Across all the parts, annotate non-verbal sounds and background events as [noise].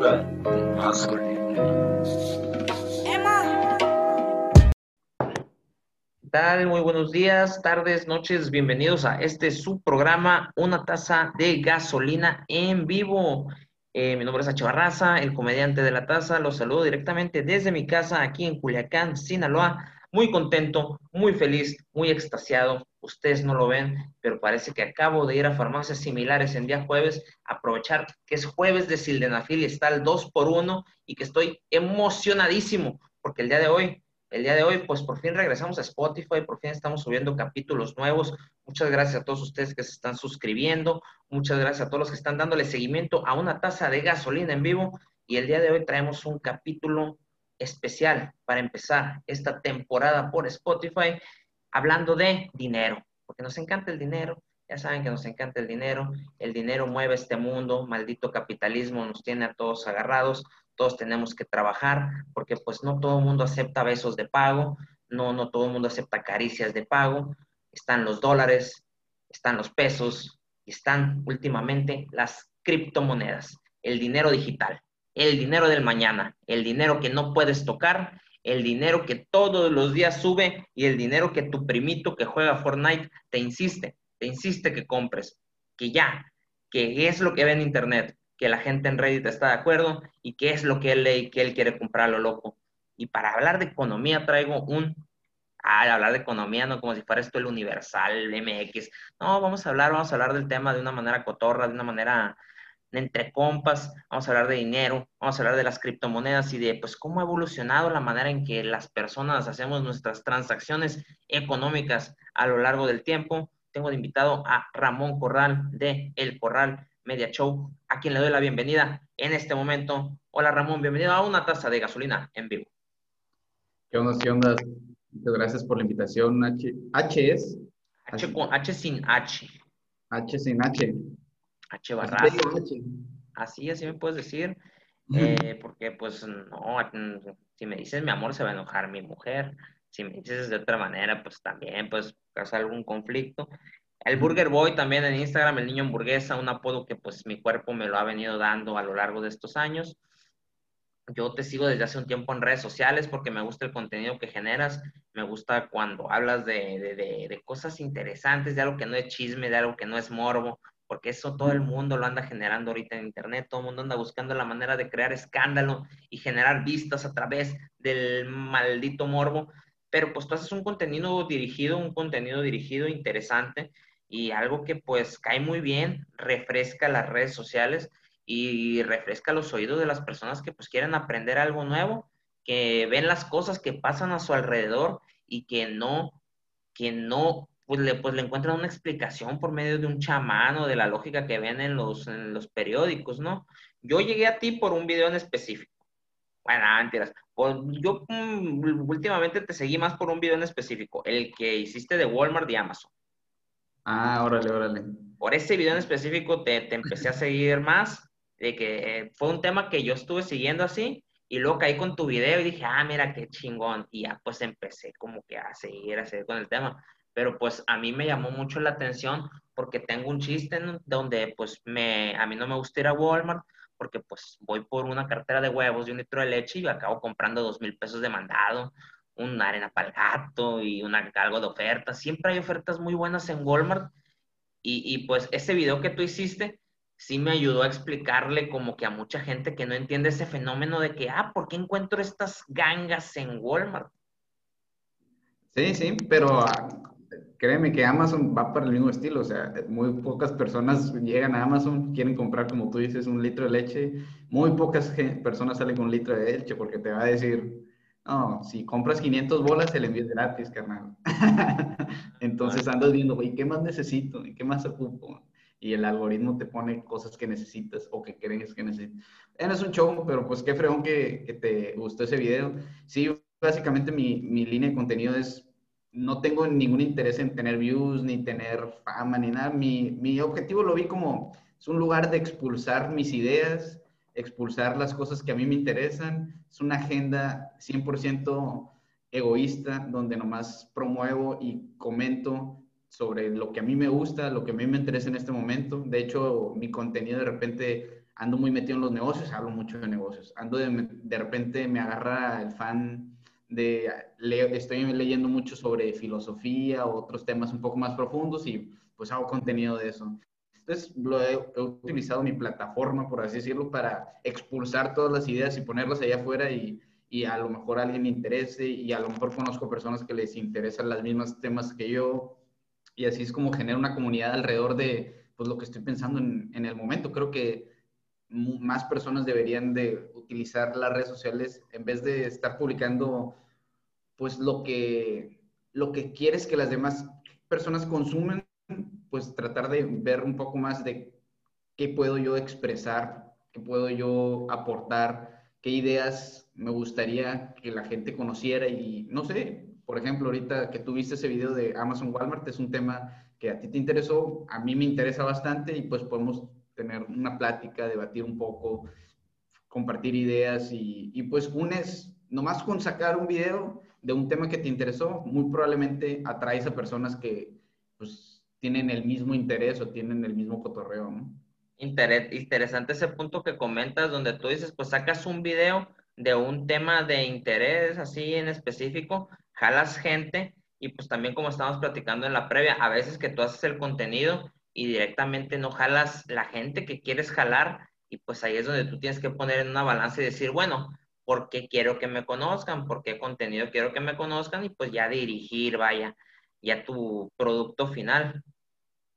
¿Qué tal? Muy buenos días, tardes, noches. Bienvenidos a este subprograma Una taza de gasolina en vivo. Eh, mi nombre es H. El comediante de la taza. Los saludo directamente desde mi casa aquí en Culiacán, Sinaloa. Muy contento, muy feliz, muy extasiado. Ustedes no lo ven, pero parece que acabo de ir a farmacias similares en día jueves, aprovechar que es jueves de sildenafil y está el 2 por 1 y que estoy emocionadísimo porque el día de hoy el día de hoy, pues por fin regresamos a Spotify, por fin estamos subiendo capítulos nuevos. Muchas gracias a todos ustedes que se están suscribiendo, muchas gracias a todos los que están dándole seguimiento a una taza de gasolina en vivo. Y el día de hoy traemos un capítulo especial para empezar esta temporada por Spotify, hablando de dinero, porque nos encanta el dinero. Ya saben que nos encanta el dinero, el dinero mueve este mundo, maldito capitalismo nos tiene a todos agarrados, todos tenemos que trabajar, porque pues no todo el mundo acepta besos de pago, no, no todo el mundo acepta caricias de pago, están los dólares, están los pesos, están últimamente las criptomonedas, el dinero digital, el dinero del mañana, el dinero que no puedes tocar, el dinero que todos los días sube y el dinero que tu primito que juega Fortnite te insiste, te insiste que compres, que ya, que es lo que ve en internet, que la gente en Reddit está de acuerdo y qué es lo que él lee y que él quiere comprar lo loco. Y para hablar de economía traigo un... Ah, hablar de economía, no como si fuera esto el universal, MX. No, vamos a hablar, vamos a hablar del tema de una manera cotorra, de una manera entre compas, vamos a hablar de dinero, vamos a hablar de las criptomonedas y de pues cómo ha evolucionado la manera en que las personas hacemos nuestras transacciones económicas a lo largo del tiempo. Tengo de invitado a Ramón Corral de El Corral Media Show, a quien le doy la bienvenida en este momento. Hola Ramón, bienvenido a una taza de gasolina en vivo. ¿Qué onda? ¿Qué onda? Muchas gracias por la invitación. H, H es. H, con, H sin H. H sin H. H barraza. Así, así me puedes decir. Eh, porque pues no, si me dices mi amor se va a enojar mi mujer. Si me dices de otra manera, pues también pues causa algún conflicto. El Burger Boy también en Instagram, el niño hamburguesa, un apodo que pues mi cuerpo me lo ha venido dando a lo largo de estos años. Yo te sigo desde hace un tiempo en redes sociales porque me gusta el contenido que generas, me gusta cuando hablas de, de, de, cosas interesantes, de algo que no es chisme, de algo que no es morbo, porque eso todo el mundo lo anda generando ahorita en Internet, todo el mundo anda buscando la manera de crear escándalo y generar vistas a través del maldito morbo, pero pues tú haces un contenido dirigido, un contenido dirigido interesante y algo que pues cae muy bien, refresca las redes sociales y refresca los oídos de las personas que pues quieren aprender algo nuevo, que ven las cosas que pasan a su alrededor y que no, que no, pues le, pues le encuentran una explicación por medio de un chamán o de la lógica que ven en los, en los periódicos, ¿no? Yo llegué a ti por un video en específico. Bueno, mentiras. Pues yo mm, últimamente te seguí más por un video en específico, el que hiciste de Walmart y Amazon. Ah, órale, órale. Por ese video en específico te, te empecé a seguir más, de que fue un tema que yo estuve siguiendo así, y luego caí con tu video y dije, ah, mira qué chingón, y ya pues empecé como que a seguir, a seguir con el tema. Pero pues a mí me llamó mucho la atención porque tengo un chiste donde pues me, a mí no me gusta ir a Walmart porque pues voy por una cartera de huevos y un litro de leche y acabo comprando dos mil pesos de mandado una arena para el gato y una, algo de ofertas. Siempre hay ofertas muy buenas en Walmart. Y, y, pues ese video que tú hiciste sí me ayudó a explicarle como que a mucha gente que no entiende ese fenómeno de que, ah, ¿por qué encuentro estas gangas en Walmart? Sí, sí, pero ah, créeme que Amazon va para el mismo estilo, o sea, muy pocas personas llegan a Amazon, quieren comprar, como tú dices, un litro de leche, muy pocas personas salen con un litro de leche porque te va a decir, no, si compras 500 bolas, el envío es gratis, carnal. [laughs] Entonces andas viendo, güey, ¿qué más necesito? ¿Y qué más ocupo? Y el algoritmo te pone cosas que necesitas o que crees que necesitas. Es un show, pero pues qué fregón que, que te gustó ese video. Sí, básicamente mi, mi línea de contenido es, no tengo ningún interés en tener views, ni tener fama, ni nada. Mi, mi objetivo lo vi como, es un lugar de expulsar mis ideas, expulsar las cosas que a mí me interesan. Es una agenda 100% egoísta donde nomás promuevo y comento sobre lo que a mí me gusta, lo que a mí me interesa en este momento. De hecho, mi contenido de repente ando muy metido en los negocios, hablo mucho de negocios. Ando de, de repente me agarra el fan de, estoy leyendo mucho sobre filosofía otros temas un poco más profundos y pues hago contenido de eso. Entonces, lo he, utilizado mi plataforma, por así decirlo, para expulsar todas las ideas y ponerlas allá afuera y, y a lo mejor a alguien le interese y a lo mejor conozco personas que les interesan los mismos temas que yo y así es como genera una comunidad alrededor de pues, lo que estoy pensando en, en el momento. Creo que más personas deberían de utilizar las redes sociales en vez de estar publicando pues lo que, lo que quieres que las demás personas consumen, pues tratar de ver un poco más de qué puedo yo expresar, qué puedo yo aportar, qué ideas me gustaría que la gente conociera. Y no sé, por ejemplo, ahorita que tuviste ese video de Amazon Walmart, es un tema que a ti te interesó, a mí me interesa bastante y pues podemos tener una plática, debatir un poco, compartir ideas y, y pues unes, nomás con sacar un video de un tema que te interesó, muy probablemente atraes a personas que pues tienen el mismo interés o tienen el mismo cotorreo, ¿no? interesante ese punto que comentas donde tú dices, pues sacas un video de un tema de interés así en específico, jalas gente y pues también como estábamos platicando en la previa, a veces que tú haces el contenido y directamente no jalas la gente que quieres jalar y pues ahí es donde tú tienes que poner en una balanza y decir, bueno, ¿por qué quiero que me conozcan? ¿Por qué contenido quiero que me conozcan? Y pues ya dirigir, vaya, ya tu producto final.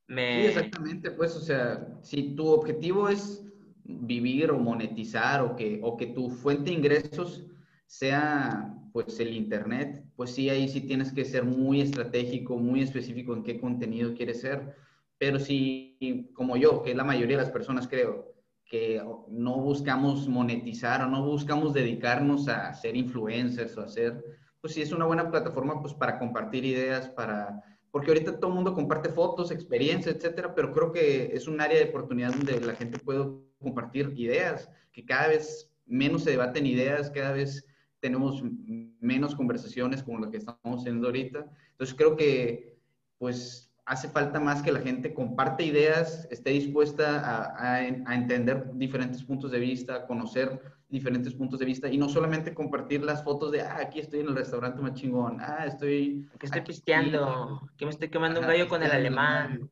Me... Sí, exactamente, pues, o sea, si tu objetivo es vivir o monetizar o que, o que tu fuente de ingresos sea pues el internet, pues sí, ahí sí tienes que ser muy estratégico, muy específico en qué contenido quieres ser pero si, como yo, que es la mayoría de las personas creo, que no buscamos monetizar o no buscamos dedicarnos a ser influencers o a ser, pues sí es una buena plataforma pues para compartir ideas, para, porque ahorita todo el mundo comparte fotos, experiencias, etcétera, pero creo que es un área de oportunidad donde la gente puede compartir ideas, que cada vez menos se debaten ideas, cada vez tenemos menos conversaciones como lo que estamos haciendo ahorita. Entonces creo que, pues, hace falta más que la gente comparte ideas, esté dispuesta a, entender diferentes puntos de vista, conocer diferentes puntos de vista y no solamente compartir las fotos de, ah, aquí estoy en el restaurante más chingón, ah, estoy... Que estoy pisteando, que me estoy quemando un gallo con el alemán.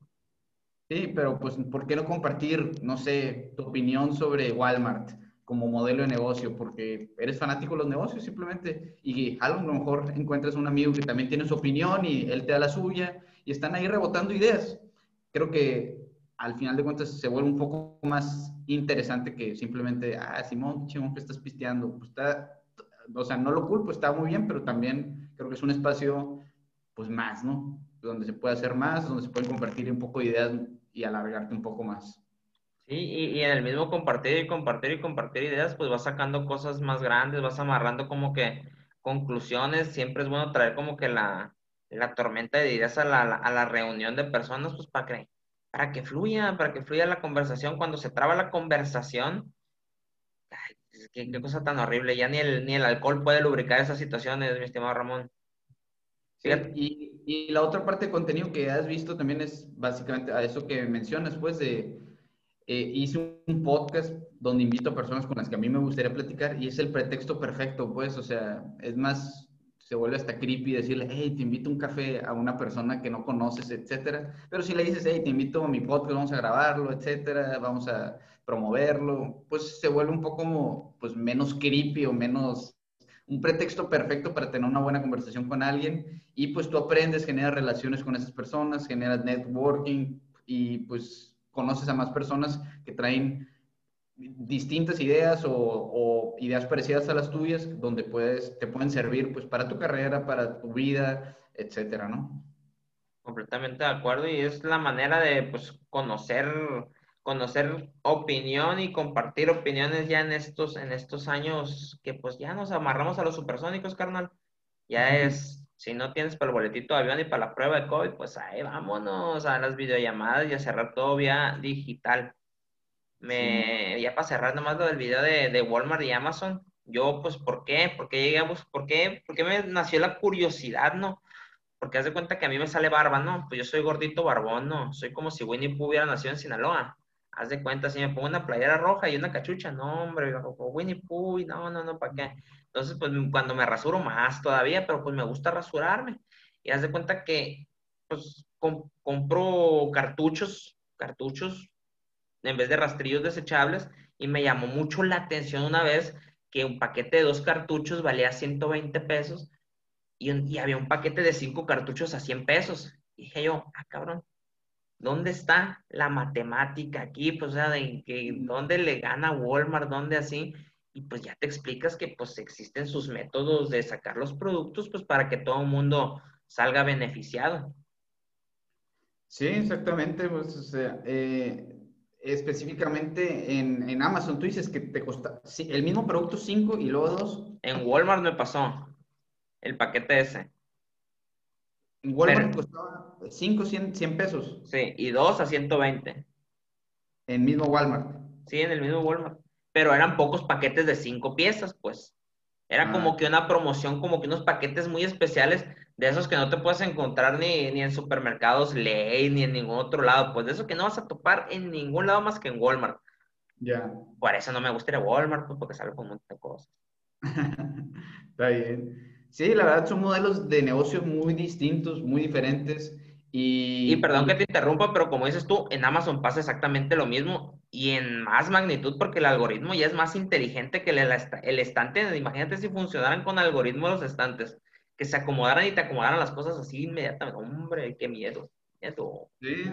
Sí, pero pues, ¿por qué no compartir, no sé, tu opinión sobre Walmart? como modelo de negocio, porque eres fanático de los negocios simplemente y a lo mejor encuentras un amigo que también tiene su opinión y él te da la suya y están ahí rebotando ideas. Creo que al final de cuentas se vuelve un poco más interesante que simplemente, ah, Simón, chingón que estás pisteando. Pues está, o sea, no lo culpo, está muy bien, pero también creo que es un espacio, pues más, ¿no? Donde se puede hacer más, donde se pueden compartir un poco de ideas y alargarte un poco más. Sí, y, y, en el mismo compartir y compartir y compartir ideas, pues vas sacando cosas más grandes, vas amarrando como que conclusiones. Siempre es bueno traer como que la, la tormenta de ideas a la, a la reunión de personas, pues para que, para que fluya, para que fluya la conversación. Cuando se traba la conversación, ay, qué, qué, cosa tan horrible, ya ni el, ni el alcohol puede lubricar esas situaciones, mi estimado Ramón. Sí, y, y, la otra parte de contenido que has visto también es básicamente a eso que mencionas, pues, de, eh, hice un podcast donde invito a personas con las que a mí me gustaría platicar y es el pretexto perfecto, pues, o sea, es más se vuelve hasta creepy decirle, hey, te invito a un café a una persona que no conoces, etcétera. Pero si le dices, hey, te invito a mi podcast, vamos a grabarlo, etcétera, vamos a promoverlo, pues se vuelve un poco pues menos creepy o menos un pretexto perfecto para tener una buena conversación con alguien y pues tú aprendes, generas relaciones con esas personas, generas networking y pues conoces a más personas que traen distintas ideas o, ideas parecidas a las tuyas, donde puedes, te pueden servir pues para tu carrera, para tu vida, etcétera, ¿no? Completamente de acuerdo y es la manera de pues conocer, conocer opinión y compartir opiniones ya en estos, en estos años que pues ya nos amarramos a los supersónicos, carnal. Ya es, si no tienes para el boletito de avión y para la prueba de COVID, pues ahí vámonos a las videollamadas y a cerrar todo vía digital. Me, ya para cerrar nomás lo del video de, de, Walmart y Amazon, yo pues, ¿por qué? ¿Por qué llegamos? ¿Por qué? ¿Por qué me nació la curiosidad, no? Porque haz de cuenta que a mí me sale barba, ¿no? Pues yo soy gordito barbón, ¿no? Soy como si Winnie Pooh hubiera nacido en Sinaloa. haz de cuenta, si me pongo una playera roja y una cachucha, no, hombre, Winnie Pooh, no, no, no, ¿para qué? Entonces, pues cuando me rasuro más todavía, pero pues me gusta rasurarme. Y haz de cuenta que, pues, compro cartuchos, cartuchos, en vez de rastrillos desechables, y me llamó mucho la atención una vez que un paquete de dos cartuchos valía 120 pesos y, y había un paquete de cinco cartuchos a 100 pesos. Y dije yo, ah, cabrón, ¿dónde está la matemática aquí? Pues, o sea, de que, ¿dónde le gana Walmart? ¿Dónde así? Y pues ya te explicas que pues existen sus métodos de sacar los productos pues para que todo el mundo salga beneficiado. Sí, exactamente. Pues, o sea, eh, específicamente en, en, Amazon, tú dices que te cuesta el mismo producto 5 y luego 2. En Walmart me pasó el paquete ese. En Walmart costaba 5, 100, 100 pesos. Sí, y 2 a 120. En mismo Walmart. Sí, en el mismo Walmart. Pero eran pocos paquetes de 5 piezas, pues. Era ah. como que una promoción, como que unos paquetes muy especiales de esos que no te puedes encontrar ni, ni en supermercados Ley, ni en ningún otro lado. Pues de eso que no vas a topar en ningún lado más que en Walmart. Ya. Por eso no me gusta ir a Walmart, pues porque sale con un montón de cosas. [laughs] Está bien. Sí, la verdad son modelos de negocios muy distintos, muy diferentes. Y, y perdón que te interrumpa, pero como dices tú, en Amazon pasa exactamente lo mismo y en más magnitud porque el algoritmo ya es más inteligente que el, el estante. Imagínate si funcionaran con algoritmos los estantes, que se acomodaran y te acomodaran las cosas así inmediatamente. Hombre, qué miedo. Sí,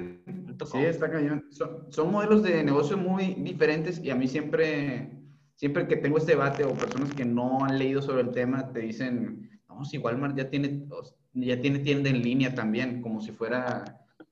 sí, está cañón. Son, son modelos de negocio muy diferentes y a mí siempre siempre que tengo este debate o personas que no han leído sobre el tema te dicen, no, si Walmart ya tiene, ya tiene tienda en línea también, como si fuera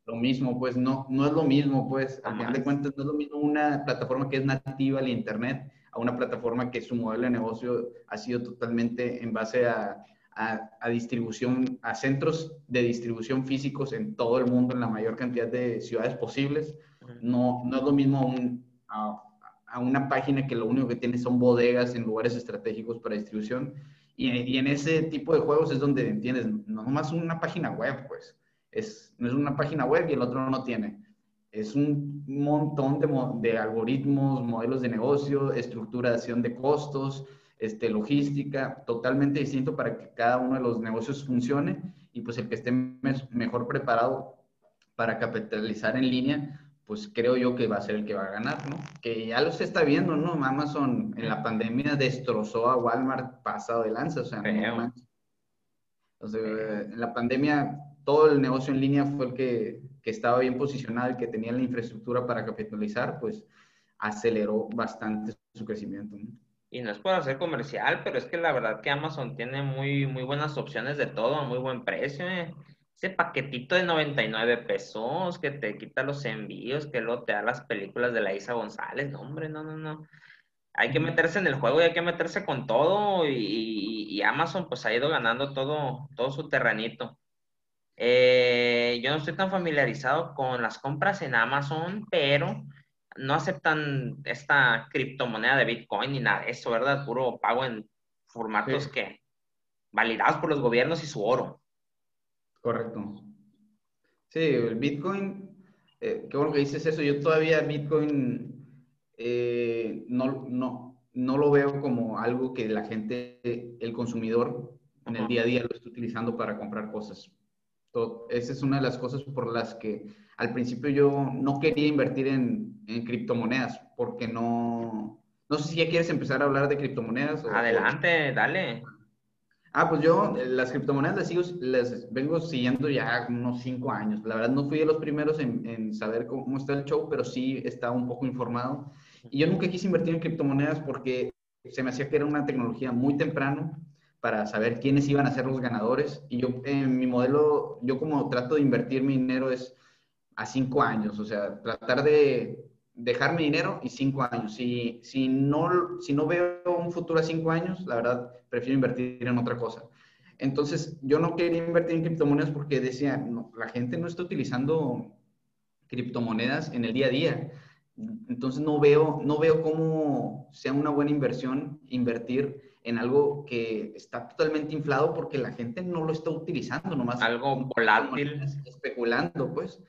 lo mismo, pues no, no es lo mismo, pues al final de cuentas no es lo mismo una plataforma que es nativa al Internet a una plataforma que su modelo de negocio ha sido totalmente en base a, a, distribución, a centros de distribución físicos en todo el mundo, en la mayor cantidad de ciudades posibles. No, no es lo mismo un, a una página que lo único que tiene son bodegas en lugares estratégicos para distribución. Y, en ese tipo de juegos es donde entiendes, no nomás una página web, pues. Es, no es una página web y el otro no tiene. Es un montón de, de algoritmos, modelos de negocio, estructuración de costos, este, logística, totalmente distinto para que cada uno de los negocios funcione y pues el que esté mejor preparado para capitalizar en línea, pues creo yo que va a ser el que va a ganar, ¿no? Que ya lo se está viendo, ¿no? Amazon en la pandemia destrozó a Walmart pasado de lanza, o sea, no en la pandemia todo el negocio en línea fue el que, que estaba bien posicionado y que tenía la infraestructura para capitalizar, pues aceleró bastante su crecimiento. ¿no? Y no es por hacer comercial, pero es que la verdad que Amazon tiene muy, muy buenas opciones de todo, a muy buen precio. ¿eh? ese paquetito de 99 pesos que te quita los envíos, que luego te da las películas de la Isa González. No, hombre, no, no, no. Hay que meterse en el juego y hay que meterse con todo. Y, Amazon pues ha ido ganando todo, todo su terrenito. Eh, yo no estoy tan familiarizado con las compras en Amazon, pero no aceptan esta criptomoneda de Bitcoin ni nada de eso, ¿verdad? Puro pago en formatos que validados por los gobiernos y su oro. Correcto. Sí, el Bitcoin, eh, qué bueno que dices eso. Yo todavía Bitcoin eh, no, no, no lo veo como algo que la gente, el consumidor, en el día a día lo esté utilizando para comprar cosas. Esa es una de las cosas por las que al principio yo no quería invertir en, en criptomonedas, porque no... No sé si ya quieres empezar a hablar de criptomonedas. Adelante, dale. Ah, pues yo eh, las criptomonedas las, sigo, las vengo siguiendo ya unos cinco años. La verdad no fui de los primeros en, en, saber cómo está el show, pero sí estaba un poco informado. Y yo nunca quise invertir en criptomonedas porque se me hacía que era una tecnología muy temprano para saber quiénes iban a ser los ganadores. Y yo, en mi modelo, yo como trato de invertir mi dinero es a cinco años, o sea, tratar de dejar mi dinero y cinco años. Si, si, no, si no veo un futuro a cinco años, la verdad, prefiero invertir en otra cosa. Entonces, yo no quería invertir en criptomonedas porque decía, no, la gente no está utilizando criptomonedas en el día a día. Entonces, no veo, no veo cómo sea una buena inversión invertir en algo que está totalmente inflado porque la gente no lo está utilizando, nomás. Algo volátil. Especulando, pues.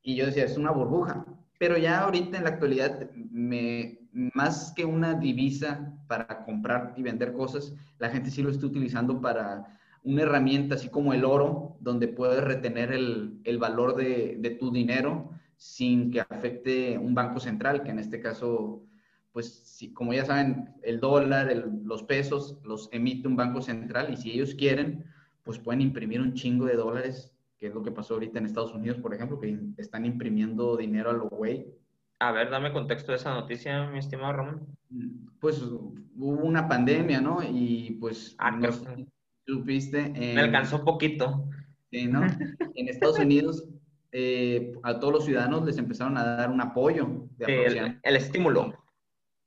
Y yo decía, es una burbuja. pero ya ahorita en la actualidad, me, más que una divisa para comprar y vender cosas, la gente sí lo está utilizando para una herramienta así como el oro, donde puedes retener el, el valor de, de, tu dinero sin que afecte un banco central, que en este caso, pues como ya saben, el dólar, los pesos los emite un banco central y si ellos quieren, pues pueden imprimir un chingo de dólares que es lo que pasó ahorita en Estados Unidos, por ejemplo, que están imprimiendo dinero a lo güey. A ver, dame contexto de esa noticia, mi estimado Ramón. Pues hubo una pandemia, ¿no? Y pues, ah, no supiste. Me alcanzó poquito. Sí, ¿no? en Estados Unidos, eh, a todos los ciudadanos les empezaron a dar un apoyo. De sí, el, estímulo.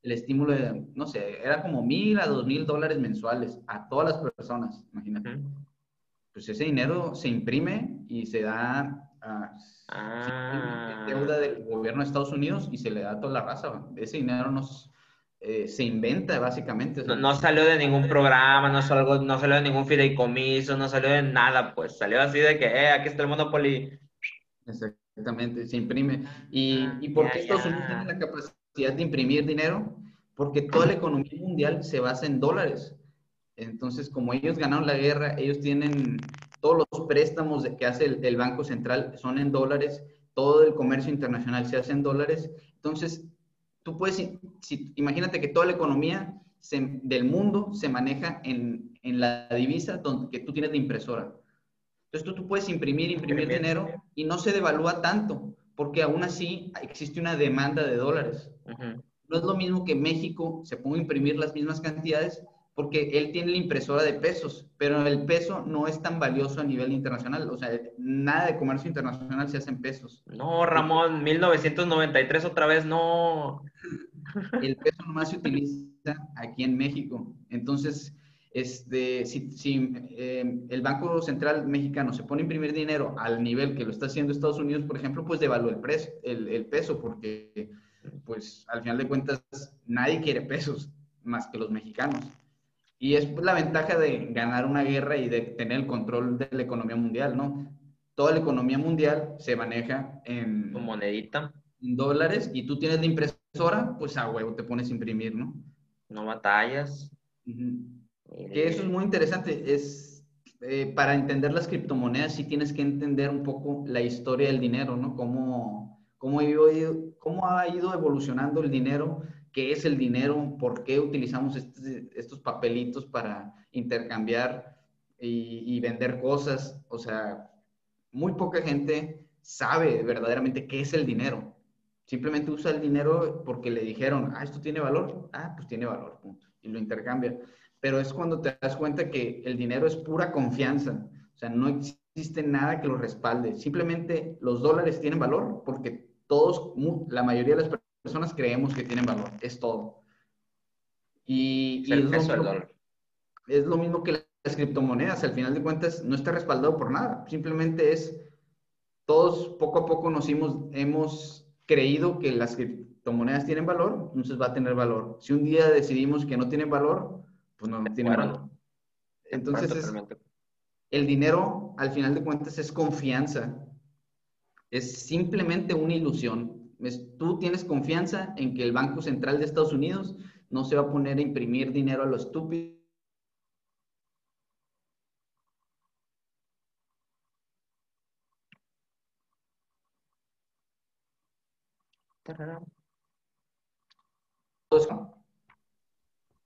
El estímulo de, no sé, era como mil a dos mil dólares mensuales a todas las personas, imagínate pues ese dinero se imprime y se da a ah. deuda del gobierno de Estados Unidos y se le da a toda la raza. Ese dinero nos, eh, se inventa básicamente. No, salió de ningún programa, no salió, no salió de ningún fideicomiso, no salió de nada, pues salió así de que, eh, aquí está el Monopoly. Exactamente, se imprime. ¿Y, ¿y por qué Estados Unidos tiene la capacidad de imprimir dinero? Porque toda la economía mundial se basa en dólares. Entonces, como ellos ganaron la guerra, ellos tienen todos los préstamos que hace el, Banco Central son en dólares, todo el comercio internacional se hace en dólares. Entonces, tú puedes, si, imagínate que toda la economía del mundo se maneja en, en, la divisa donde que tú tienes la impresora. Entonces, tú, tú puedes imprimir, imprimir dinero y no se devalúa tanto, porque aún así existe una demanda de dólares. No es lo mismo que México se ponga a imprimir las mismas cantidades porque él tiene la impresora de pesos, pero el peso no es tan valioso a nivel internacional. O sea, nada de comercio internacional se hace en pesos. No, Ramón, 1993 otra vez no. El peso nomás se utiliza aquí en México. Entonces, este, si, si eh, el Banco Central mexicano se pone a imprimir dinero al nivel que lo está haciendo Estados Unidos, por ejemplo, pues devalúa el, el, el peso, porque pues al final de cuentas nadie quiere pesos más que los mexicanos. Y es la ventaja de ganar una guerra y de tener el control de la economía mundial, ¿no? Toda la economía mundial se maneja en... monedita. En dólares y tú tienes la impresora, pues a huevo te pones a imprimir, ¿no? No batallas. Que eso es muy interesante. Es, eh, para entender las criptomonedas sí tienes que entender un poco la historia del dinero, ¿no? Cómo, cómo, cómo ha ido evolucionando el dinero qué es el dinero, por qué utilizamos estos papelitos para intercambiar y, vender cosas. O sea, muy poca gente sabe verdaderamente qué es el dinero. Simplemente usa el dinero porque le dijeron, ah, esto tiene valor. Ah, pues tiene valor, punto. Y lo intercambia. Pero es cuando te das cuenta que el dinero es pura confianza. O sea, no existe nada que lo respalde. Simplemente los dólares tienen valor porque todos, la mayoría de las personas creemos que tienen valor, es todo. Y, es, lo mismo, que las criptomonedas, al final de cuentas no está respaldado por nada, simplemente es, todos poco a poco nos hemos, hemos creído que las criptomonedas tienen valor, entonces va a tener valor. Si un día decidimos que no tienen valor, pues no, valor. Entonces, el dinero, al final de cuentas, es confianza. Es simplemente una ilusión tú tienes confianza en que el Banco Central de Estados Unidos no se va a poner a imprimir dinero a lo estúpido.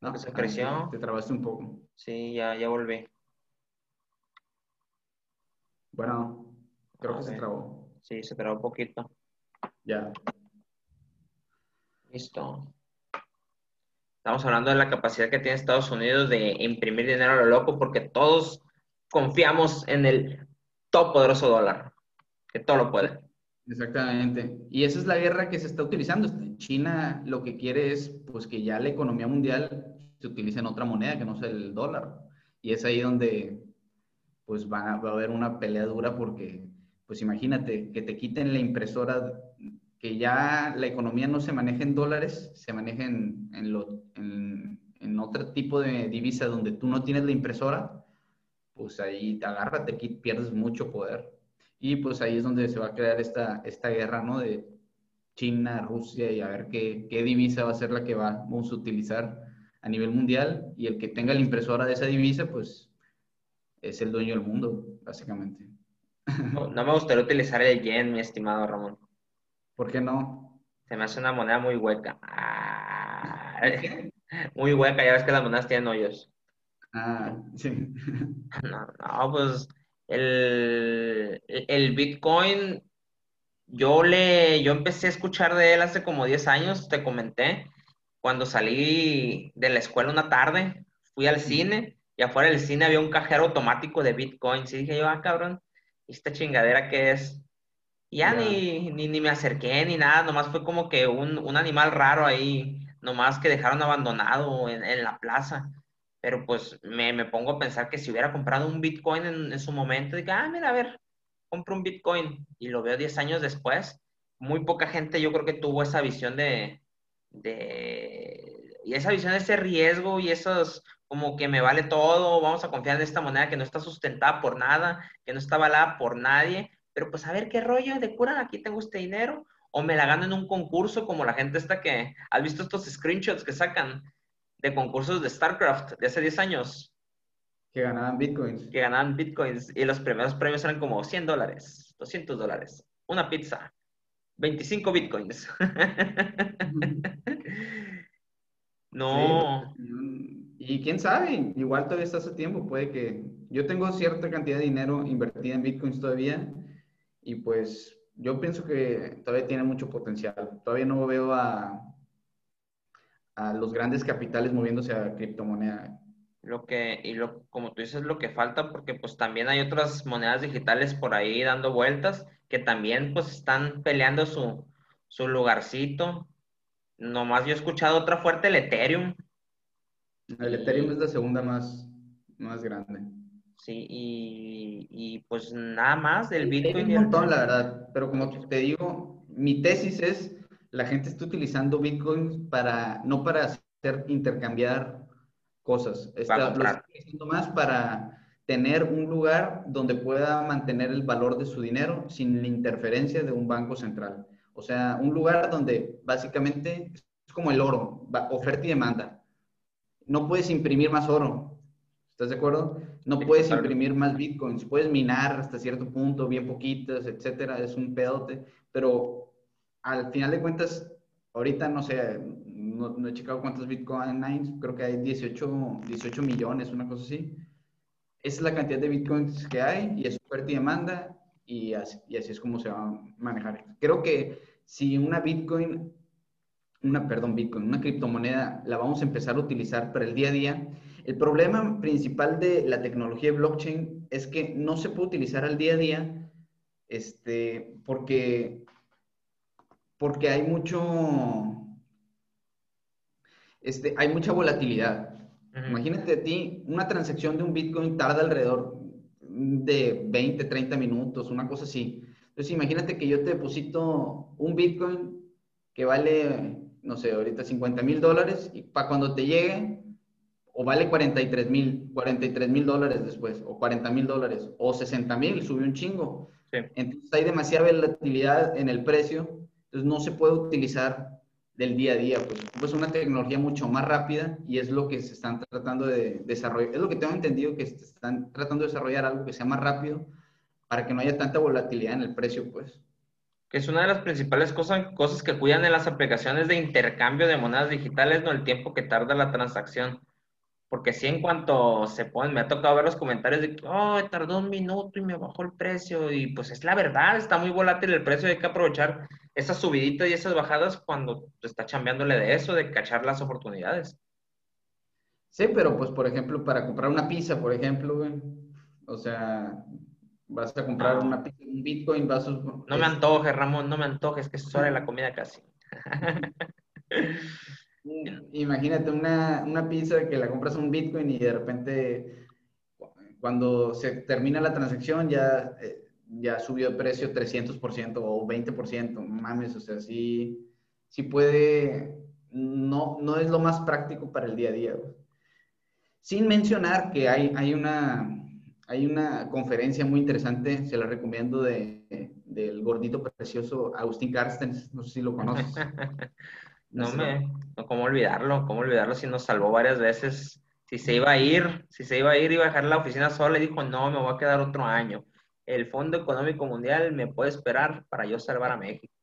No, se creció. Te trabaste un poco. Sí, ya, ya volví. Bueno, creo que se trabó. Sí, se trabó un poquito. Ya. Listo. Estamos hablando de la capacidad que tiene Estados Unidos de imprimir dinero a lo loco porque todos confiamos en el top poderoso dólar, que todo lo puede. Exactamente. Y esa es la guerra que se está utilizando. China lo que quiere es pues que ya la economía mundial se utilice en otra moneda que no sea el dólar. Y es ahí donde pues va, va a haber una pelea dura porque pues imagínate que te quiten la impresora, que ya la economía no se maneja en dólares, se maneja en, en, otro tipo de divisa donde tú no tienes la impresora, pues ahí te agárrate, aquí pierdes mucho poder. Y pues ahí es donde se va a crear esta, esta guerra, ¿no? De China, Rusia y a ver qué, qué divisa va a ser la que vamos a utilizar a nivel mundial y el que tenga la impresora de esa divisa, pues es el dueño del mundo, básicamente. No, [laughs] no me gustaría utilizar el yen, mi estimado Ramón. ¿Por qué no? Se me hace una moneda muy hueca. Ah, [laughs] muy hueca, ya ves que las monedas tienen hoyos. Ah, sí. [laughs] No, no, pues el, el Bitcoin, yo le, yo empecé a escuchar de él hace como 10 años, te comenté, cuando salí de la escuela una tarde, fui al cine y afuera del cine había un cajero automático de Bitcoins y dije yo, ah, cabrón, ¿y esta chingadera qué es? Y ya Ya. ni, ni, ni me acerqué ni nada, nomás fue como que un, un animal raro ahí, nomás que dejaron abandonado en, en la plaza. Pero pues me, me pongo a pensar que si hubiera comprado un Bitcoin en, en su momento, digo, ah, mira, a ver, compro un Bitcoin y lo veo 10 años después, muy poca gente yo creo que tuvo esa visión de, de y esa visión de ese riesgo y esos como que me vale todo, vamos a confiar en esta moneda que no está sustentada por nada, que no está avalada por nadie, pero pues a ver qué rollo de cura, aquí tengo este dinero, o me la gano en un concurso como la gente esta que, ¿has visto estos screenshots que sacan de concursos de StarCraft de hace 10 años? Que ganaban bitcoins. que ganaban bitcoins y los primeros premios eran como 100 dólares, 200 dólares, una pizza, 25 bitcoins. [laughs] no, Sí. Y quién sabe, igual todavía está hace tiempo, puede que yo tengo cierta cantidad de dinero invertida en bitcoins todavía y pues yo pienso que todavía tiene mucho potencial. Todavía no veo a, a los grandes capitales moviéndose a criptomoneda. lo que, y lo, como tú dices, lo que falta, porque pues también hay otras monedas digitales por ahí dando vueltas que también pues están peleando su, su lugarcito. Nomás yo he escuchado otra fuerte, el Ethereum. El Ethereum es la segunda más, más grande. Sí, y, y pues nada más del Hay Bitcoin. un y el- montón, la verdad, pero como te digo, mi tesis es, la gente está utilizando Bitcoin para, no para hacer intercambiar cosas, está, lo está utilizando más para tener un lugar donde pueda mantener el valor de su dinero sin la interferencia de un banco central. O sea, un lugar donde básicamente es como el oro, oferta y demanda. No puedes imprimir más oro, ¿estás de acuerdo? No puedes imprimir más bitcoins, puedes minar hasta cierto punto, bien poquitas, etcétera, es un pedote, pero al final de cuentas, ahorita no sé, no, no he checado cuántos bitcoins, creo que hay 18, 18 millones, una cosa así. Esa es la cantidad de bitcoins que hay y es oferta y demanda y así, y así es como se va a manejar. Creo que si una bitcoin, una, perdón, bitcoin, una criptomoneda la vamos a empezar a utilizar para el día a día, el problema principal de la tecnología de blockchain es que no se puede utilizar al día a día este, porque, porque hay mucho, este, hay mucha volatilidad. Ujú. Imagínate a ti, una transacción de un Bitcoin tarda alrededor de 20, 30 minutos, una cosa así. Entonces, imagínate que yo te deposito un Bitcoin que vale, no sé, ahorita 50 mil dólares y para cuando te llegue, o vale 43 mil, 43 mil dólares después, o 40 mil dólares, o 60 mil, subió un chingo. Sí. Entonces hay demasiada volatilidad en el precio, entonces no se puede utilizar del día a día, pues es una tecnología mucho más rápida y es lo que se están tratando de desarrollar, es lo que tengo entendido que se están tratando de desarrollar algo que sea más rápido para que no haya tanta volatilidad en el precio, pues. Que es una de las principales cosas, cosas que cuidan en las aplicaciones de intercambio de monedas digitales, no el tiempo que tarda la transacción. Porque si en cuanto se ponen, me ha tocado ver los comentarios de que, oh, tardó un minuto y me bajó el precio. Y pues es la verdad, está muy volátil el precio, hay que aprovechar esas subiditas y esas bajadas cuando está chambeándole de eso, de cachar las oportunidades. Sí, pero pues por ejemplo, para comprar una pizza, por ejemplo, güey, o sea, vas a comprar No. una pizza, un Bitcoin, vas a... No me antojes, Ramón, no me antojes, que es hora de la comida casi. [laughs] Imagínate una, una pizza que la compras un Bitcoin y de repente cuando se termina la transacción ya, eh, ya subió de precio 300% o 20%, mames, o sea, sí, sí puede, no, no es lo más práctico para el día a día. Sin mencionar que hay, hay, una, hay una conferencia muy interesante, se la recomiendo, de, del gordito precioso Agustín Carstens, no sé si lo conoces. [laughs] no me, no, cómo olvidarlo, cómo olvidarlo si nos salvó varias veces. Si se iba a ir, si se iba a ir, iba a dejar la oficina sola y dijo, no, me voy a quedar otro año. El Fondo Económico Mundial me puede esperar para yo salvar a México.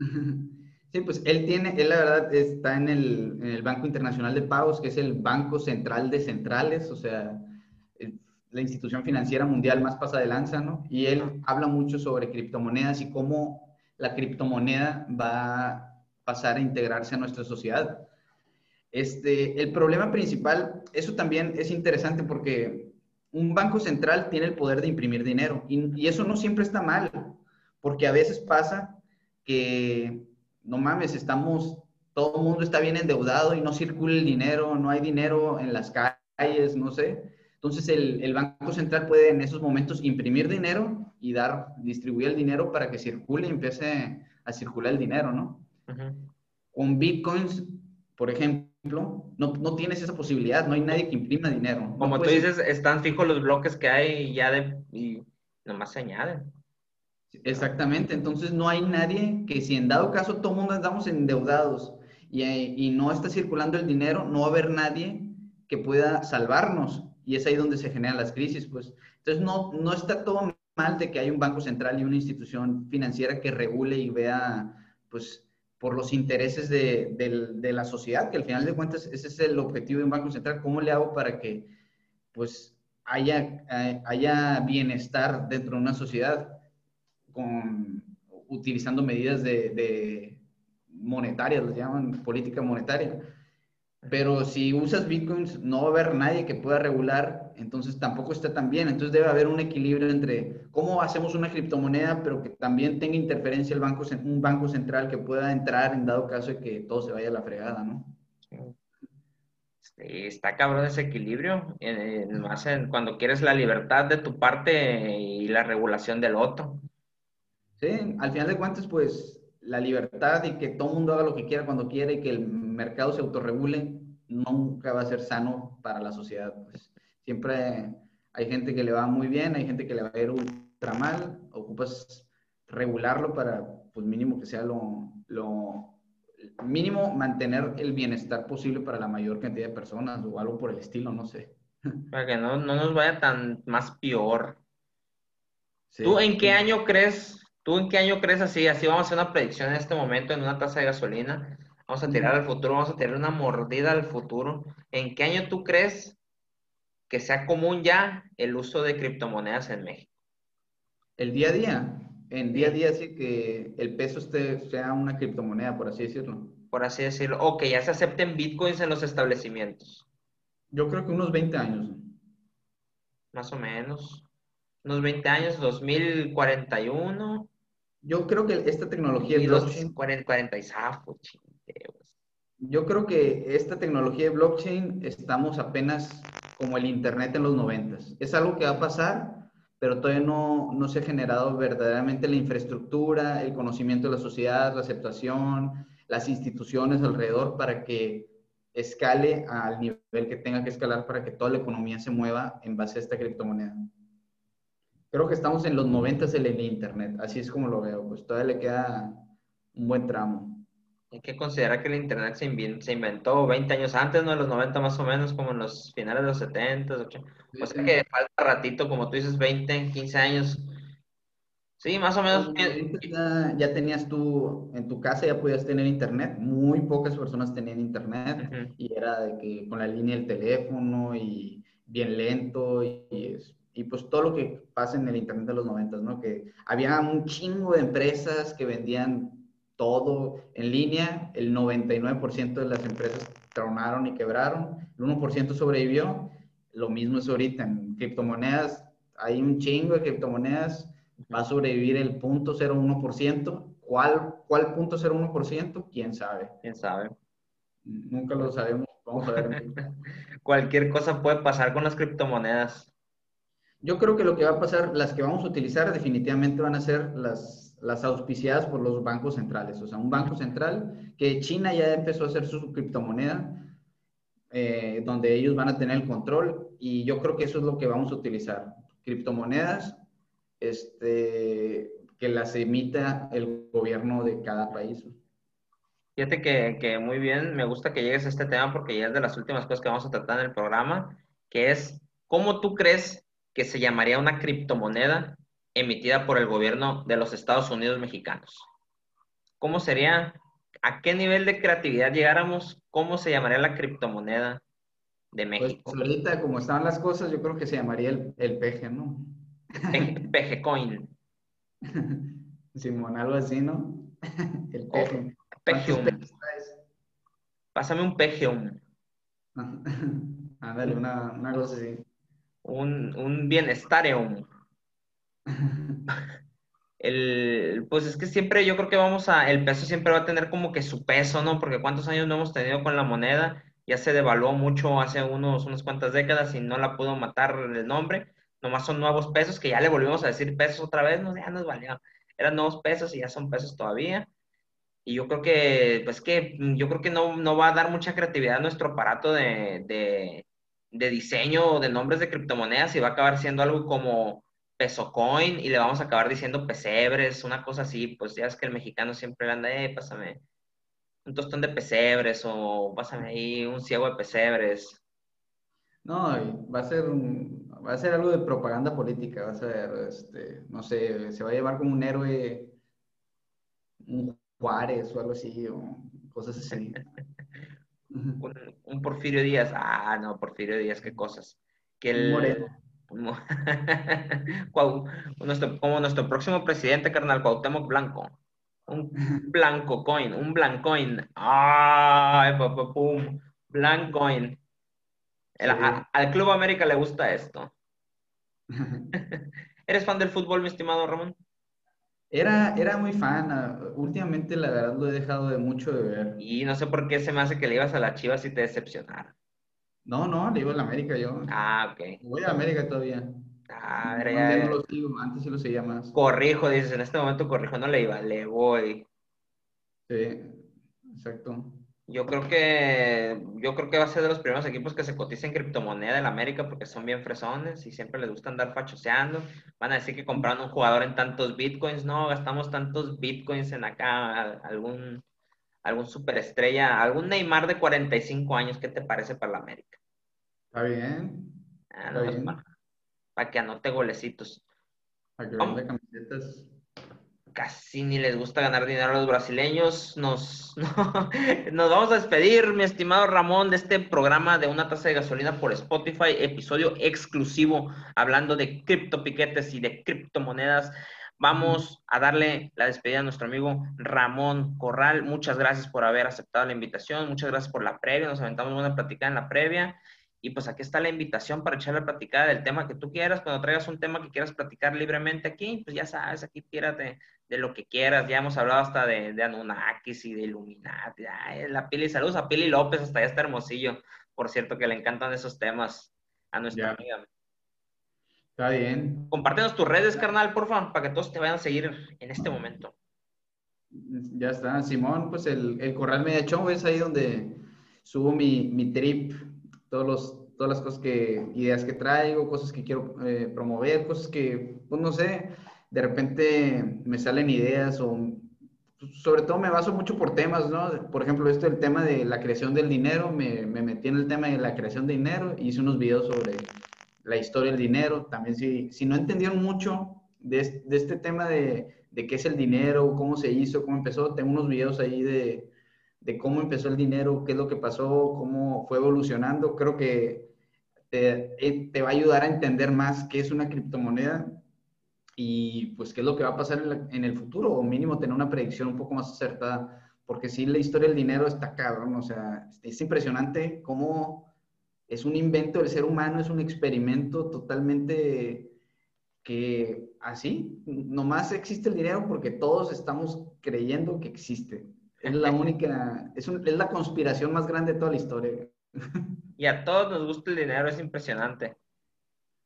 [laughs] Sí, pues él tiene, él la verdad está en el, en el Banco Internacional de Pagos, que es el Banco Central de Centrales, o sea, la institución financiera mundial más pasa de lanza, ¿no? Y él habla mucho sobre criptomonedas y cómo la criptomoneda va pasar a integrarse a nuestra sociedad. Este, el problema principal, eso también es interesante porque un banco central tiene el poder de imprimir dinero y, y eso no siempre está mal, porque a veces pasa que, no mames, estamos, todo el mundo está bien endeudado y no circula el dinero, no hay dinero en las calles, no sé entonces, el, Banco Central puede en esos momentos imprimir dinero y dar, distribuir el dinero para que circule y empiece a circular el dinero, ¿no? Con Bitcoins, por ejemplo, no, no, tienes esa posibilidad, no hay nadie que imprima dinero. Como tú dices, están fijos los bloques que hay y ya de, y nomás se añaden. Exactamente, entonces no hay nadie que si en dado caso todo mundo andamos endeudados y, y no está circulando el dinero, no va a haber nadie que pueda salvarnos y es ahí donde se generan las crisis, pues. Entonces, no, no está todo mal de que hay un banco central y una institución financiera que regule y vea, pues, por los intereses de, la sociedad, que al final de cuentas ese es el objetivo de un banco central. ¿Cómo le hago para que, pues, haya, eh, haya bienestar dentro de una sociedad con, utilizando medidas de, monetarias, lo llaman política monetaria? Pero si usas bitcoins, no va a haber nadie que pueda regular, entonces tampoco está tan bien. Entonces debe haber un equilibrio entre cómo hacemos una criptomoneda, pero que también tenga interferencia el banco, un banco central que pueda entrar en dado caso de que todo se vaya a la fregada, ¿no? Sí, está cabrón ese equilibrio, más en, cuando quieres la libertad de tu parte y la regulación del otro. Sí, al final de cuentas, pues la libertad y que todo el mundo haga lo que quiera cuando quiera y que el mercado se autorregule, nunca va a ser sano para la sociedad. Pues. Siempre hay gente que le va muy bien, hay gente que le va a ir ultra mal, ocupas regularlo para, pues mínimo que sea lo, lo mínimo mantener el bienestar posible para la mayor cantidad de personas o algo por el estilo, no sé. [laughs] Para que no, no nos vaya tan más peor. ¿Tú en qué año crees ¿Tú en qué año crees así? Así vamos a hacer una predicción en este momento en una tasa de gasolina. Vamos a tirar al futuro, vamos a tirar una mordida al futuro. ¿En qué año tú crees que sea común ya el uso de criptomonedas en México? El día a día. En día a día sí que el peso esté, sea una criptomoneda, por así decirlo. Por así decirlo. O que ya se acepten bitcoins en los establecimientos. Yo creo que unos 20 años. Más o menos. Unos 20 años, 2041. Yo creo que esta tecnología de blockchain. 40, yo creo que esta tecnología de blockchain estamos apenas como el Internet en los 90. Es algo que va a pasar, pero todavía no, no se ha generado verdaderamente la infraestructura, el conocimiento de la sociedad, la aceptación, las instituciones alrededor para que escale al nivel que tenga que escalar para que toda la economía se mueva en base a esta criptomoneda creo que estamos en los 90 en el Internet, así es como lo veo, pues todavía le queda un buen tramo. Hay que considerar que el Internet se, inventó 20 años antes, ¿no? En los 90 más o menos, como en los finales de los 70, 80. O sea que falta ratito, como tú dices, 20, 15 años. Sí, más o menos. Ya, ya, tenías tú, en tu casa ya podías tener internet. Muy pocas personas tenían internet y era de que con la línea del teléfono y bien lento y, y y pues todo lo que pasa en el Internet de los 90, ¿no? Que había un chingo de empresas que vendían todo en línea, el 99% de las empresas tronaron y quebraron, el 1% sobrevivió, lo mismo es ahorita en criptomonedas, hay un chingo de criptomonedas, va a sobrevivir el 0.01%, ¿cuál, cuál 0.01%? ¿Quién sabe? ¿Quién sabe? Nunca lo sabemos, vamos a ver. [laughs] Cualquier cosa puede pasar con las criptomonedas. Yo creo que lo que va a pasar, las que vamos a utilizar definitivamente van a ser las, las auspiciadas por los bancos centrales. O sea, un banco central que China ya empezó a hacer su criptomoneda, eh, donde ellos van a tener el control y yo creo que eso es lo que vamos a utilizar. Criptomonedas, este, que las emita el gobierno de cada país. Fíjate que, que, muy bien, me gusta que llegues a este tema porque ya es de las últimas cosas que vamos a tratar en el programa, que es cómo tú crees que se llamaría una criptomoneda emitida por el gobierno de los Estados Unidos mexicanos. ¿Cómo sería? ¿A qué nivel de creatividad llegáramos? ¿Cómo se llamaría la criptomoneda de pues, México? Pues ahorita, como están las cosas, yo creo que se llamaría el, el ¿no? Peje, [laughs] coin. Simón, algo así, ¿no? [laughs] El peje. Pejeum. Pásame un pejeum. [laughs] Ándale, una, una cosa así. Un, un bienestareum. [laughs] El, pues es que siempre yo creo que vamos a, el peso siempre va a tener como que su peso, ¿no? Porque cuántos años no hemos tenido con la moneda, ya se devaluó mucho hace unos, unas cuantas décadas y no la pudo matar el nombre, nomás son nuevos pesos que ya le volvimos a decir pesos otra vez, no, ya nos valió, eran nuevos pesos y ya son pesos todavía. Y yo creo que, pues que, yo creo que no, no va a dar mucha creatividad a nuestro aparato de, de, de diseño de nombres de criptomonedas y va a acabar siendo algo como peso coin y le vamos a acabar diciendo pesebres, una cosa así, pues ya es que el mexicano siempre anda, eh, pásame un tostón de pesebres o pásame ahí un ciego de pesebres. No, va a ser va a ser algo de propaganda política, va a ser, este, no sé, se va a llevar como un héroe, un Juárez o algo así, o cosas así. [laughs] un, Porfirio Díaz, ah, no, Porfirio Díaz, qué cosas. Que el, [laughs] como nuestro próximo presidente, carnal, Cuauhtémoc Blanco. Un [laughs] blanco coin, un blancoin. ¡Ay, pum! Blancoin. al Club América le gusta esto. [laughs] ¿Eres fan del fútbol, mi estimado Ramón? Era, era muy fan. Últimamente, la verdad, lo he dejado de mucho de ver. Y no sé por qué se me hace que le ibas a la Chivas y te decepcionara. No, no, le iba a la América yo. Ah, ok. Voy a América todavía. Ah, ya, no lo sigo, antes sí lo seguía más. Corrijo, dices, en este momento corrijo, no le iba, le voy. Sí, exacto. Yo creo que yo creo que va a ser de los primeros equipos que se cotizan criptomoneda en América porque son bien fresones y siempre les gusta andar fachoseando. Van a decir que compraron un jugador en tantos bitcoins, no, gastamos tantos bitcoins en acá, algún algún superestrella, algún Neymar de 45 años, ¿qué te parece para la América? Está bien. Ah, para, que anote golecitos. Para que venda camisetas. Casi ni les gusta ganar dinero a los brasileños. Nos, [laughs] nos vamos a despedir, mi estimado Ramón, de este programa de una taza de gasolina por Spotify, episodio exclusivo hablando de criptopiquetes y de criptomonedas. Vamos a darle la despedida a nuestro amigo Ramón Corral. Muchas gracias por haber aceptado la invitación. Muchas gracias por la previa. Nos aventamos una platicada en la previa. Y pues aquí está la invitación para echar la platicada del tema que tú quieras. Cuando traigas un tema que quieras platicar libremente aquí, pues ya sabes, aquí tírate de lo que quieras. Ya hemos hablado hasta de, de Anunnakis y de Illuminati. la Pili, saludos a Pili López, hasta ya está hermosillo. Por cierto, que le encantan esos temas a nuestra amiga. Está bien. Compártenos tus redes, carnal, por favor, para que todos te vayan a seguir en este momento. Ya está, Simón, pues el, el Corral Media Show es ahí donde subo mi, mi trip, todos los, todas las cosas que, ideas que traigo, cosas que quiero eh, promover, cosas que, pues no sé, de repente me salen ideas o sobre todo me baso mucho por temas, ¿no? Por ejemplo, esto del tema de la creación del dinero, me, me metí en el tema de la creación de dinero hice unos videos sobre la historia del dinero. También si, si no entendieron mucho de, de este tema de, de, qué es el dinero, cómo se hizo, cómo empezó, tengo unos videos ahí de, de cómo empezó el dinero, qué es lo que pasó, cómo fue evolucionando. Creo que te, eh, te va a ayudar a entender más qué es una criptomoneda y pues qué es lo que va a pasar en, en, el futuro, o mínimo tener una predicción un poco más acertada, porque sí, la historia del dinero está cabrón, o sea, es impresionante cómo es un invento del ser humano, es un experimento totalmente que así, nomás existe el dinero porque todos estamos creyendo que existe. Es la única, es, es la conspiración más grande de toda la historia. [laughs] Y a todos nos gusta el dinero, es impresionante.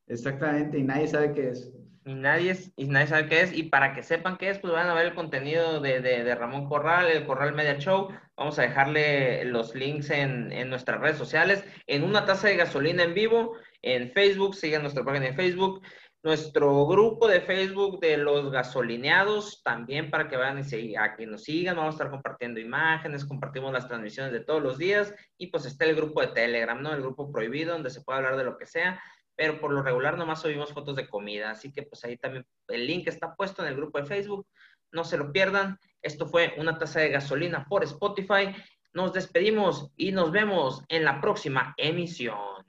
Exactamente, y nadie sabe qué es y nadie, y nadie sabe qué es. Y para que sepan qué es, pues van a ver el contenido de, de, Ramón Corral, el Corral Media Show. Vamos a dejarle los links en, en, nuestras redes sociales, en una taza de gasolina en vivo, en Facebook, sigan nuestra página en Facebook. Nuestro grupo de Facebook de los gasolineados, también para que vayan y a que nos sigan, vamos a estar compartiendo imágenes, compartimos las transmisiones de todos los días y pues está el grupo de Telegram, ¿no? El grupo prohibido donde se puede hablar de lo que sea, pero por lo regular nomás subimos fotos de comida, así que pues ahí también el link está puesto en el grupo de Facebook, no se lo pierdan. Esto fue una taza de gasolina por Spotify. Nos despedimos y nos vemos en la próxima emisión.